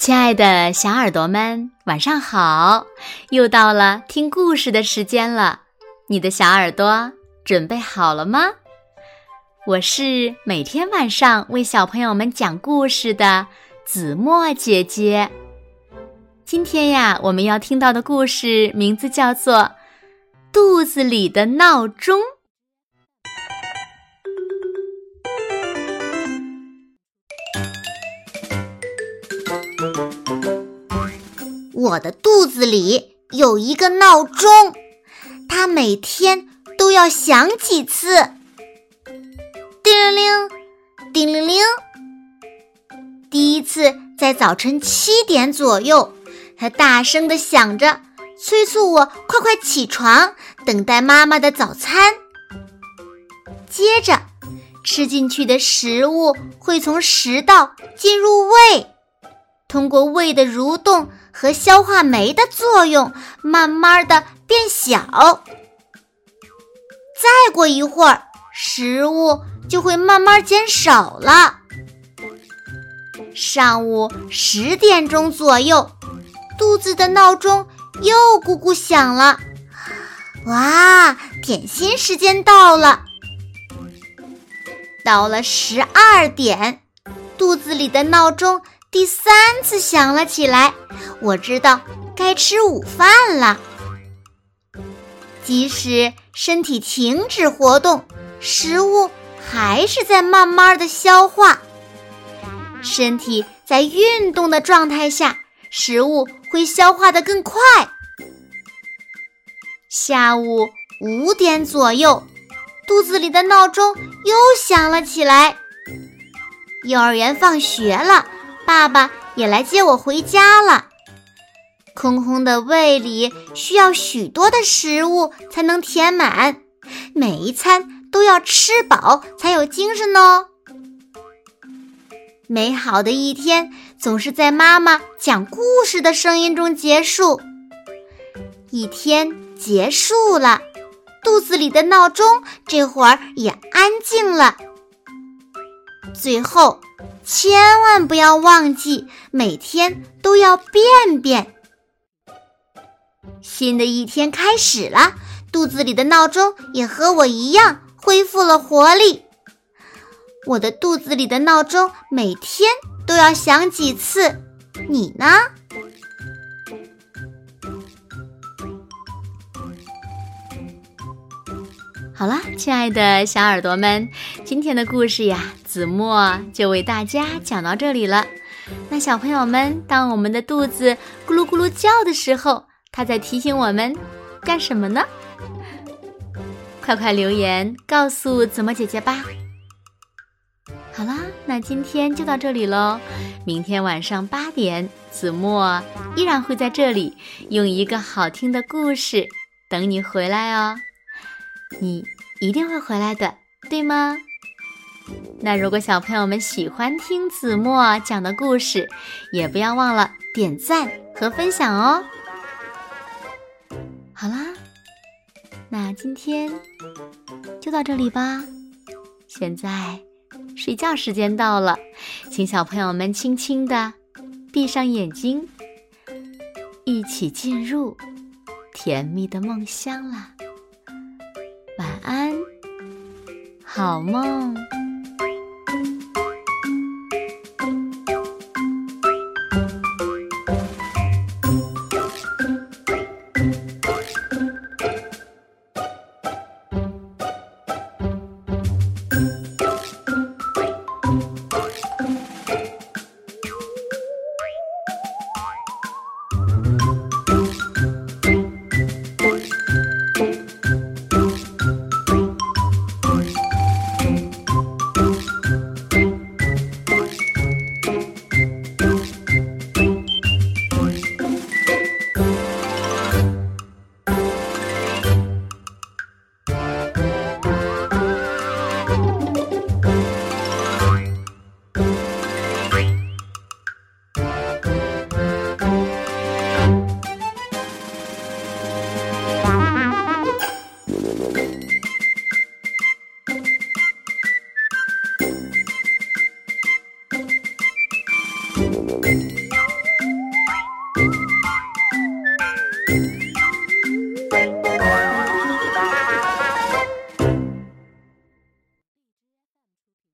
亲爱的小耳朵们，晚上好！又到了听故事的时间了，你的小耳朵准备好了吗？我是每天晚上为小朋友们讲故事的子墨姐姐。今天呀，我们要听到的故事名字叫做《肚子里的闹钟》。我的肚子里有一个闹钟，它每天都要响几次。叮铃铃，叮铃铃。第一次在早晨七点左右，它大声的响着，催促我快快起床，等待妈妈的早餐。接着，吃进去的食物会从食道进入胃。通过胃的蠕动和消化酶的作用，慢慢的变小。再过一会儿，食物就会慢慢减少了。上午十点钟左右，肚子的闹钟又咕咕响了。哇，点心时间到了！到了十二点，肚子里的闹钟。第三次响了起来，我知道该吃午饭了。即使身体停止活动，食物还是在慢慢的消化。身体在运动的状态下，食物会消化的更快。下午五点左右，肚子里的闹钟又响了起来。幼儿园放学了。爸爸也来接我回家了。空空的胃里需要许多的食物才能填满，每一餐都要吃饱才有精神哦。美好的一天总是在妈妈讲故事的声音中结束。一天结束了，肚子里的闹钟这会儿也安静了。最后。千万不要忘记，每天都要便便。新的一天开始了，肚子里的闹钟也和我一样恢复了活力。我的肚子里的闹钟每天都要响几次，你呢？好了，亲爱的小耳朵们，今天的故事呀，子墨就为大家讲到这里了。那小朋友们，当我们的肚子咕噜咕噜叫的时候，它在提醒我们干什么呢？快快留言告诉子墨姐姐吧。好啦，那今天就到这里喽。明天晚上八点，子墨依然会在这里，用一个好听的故事等你回来哦。你一定会回来的，对吗？那如果小朋友们喜欢听子墨讲的故事，也不要忘了点赞和分享哦。好啦，那今天就到这里吧。现在睡觉时间到了，请小朋友们轻轻的闭上眼睛，一起进入甜蜜的梦乡了。安，好梦。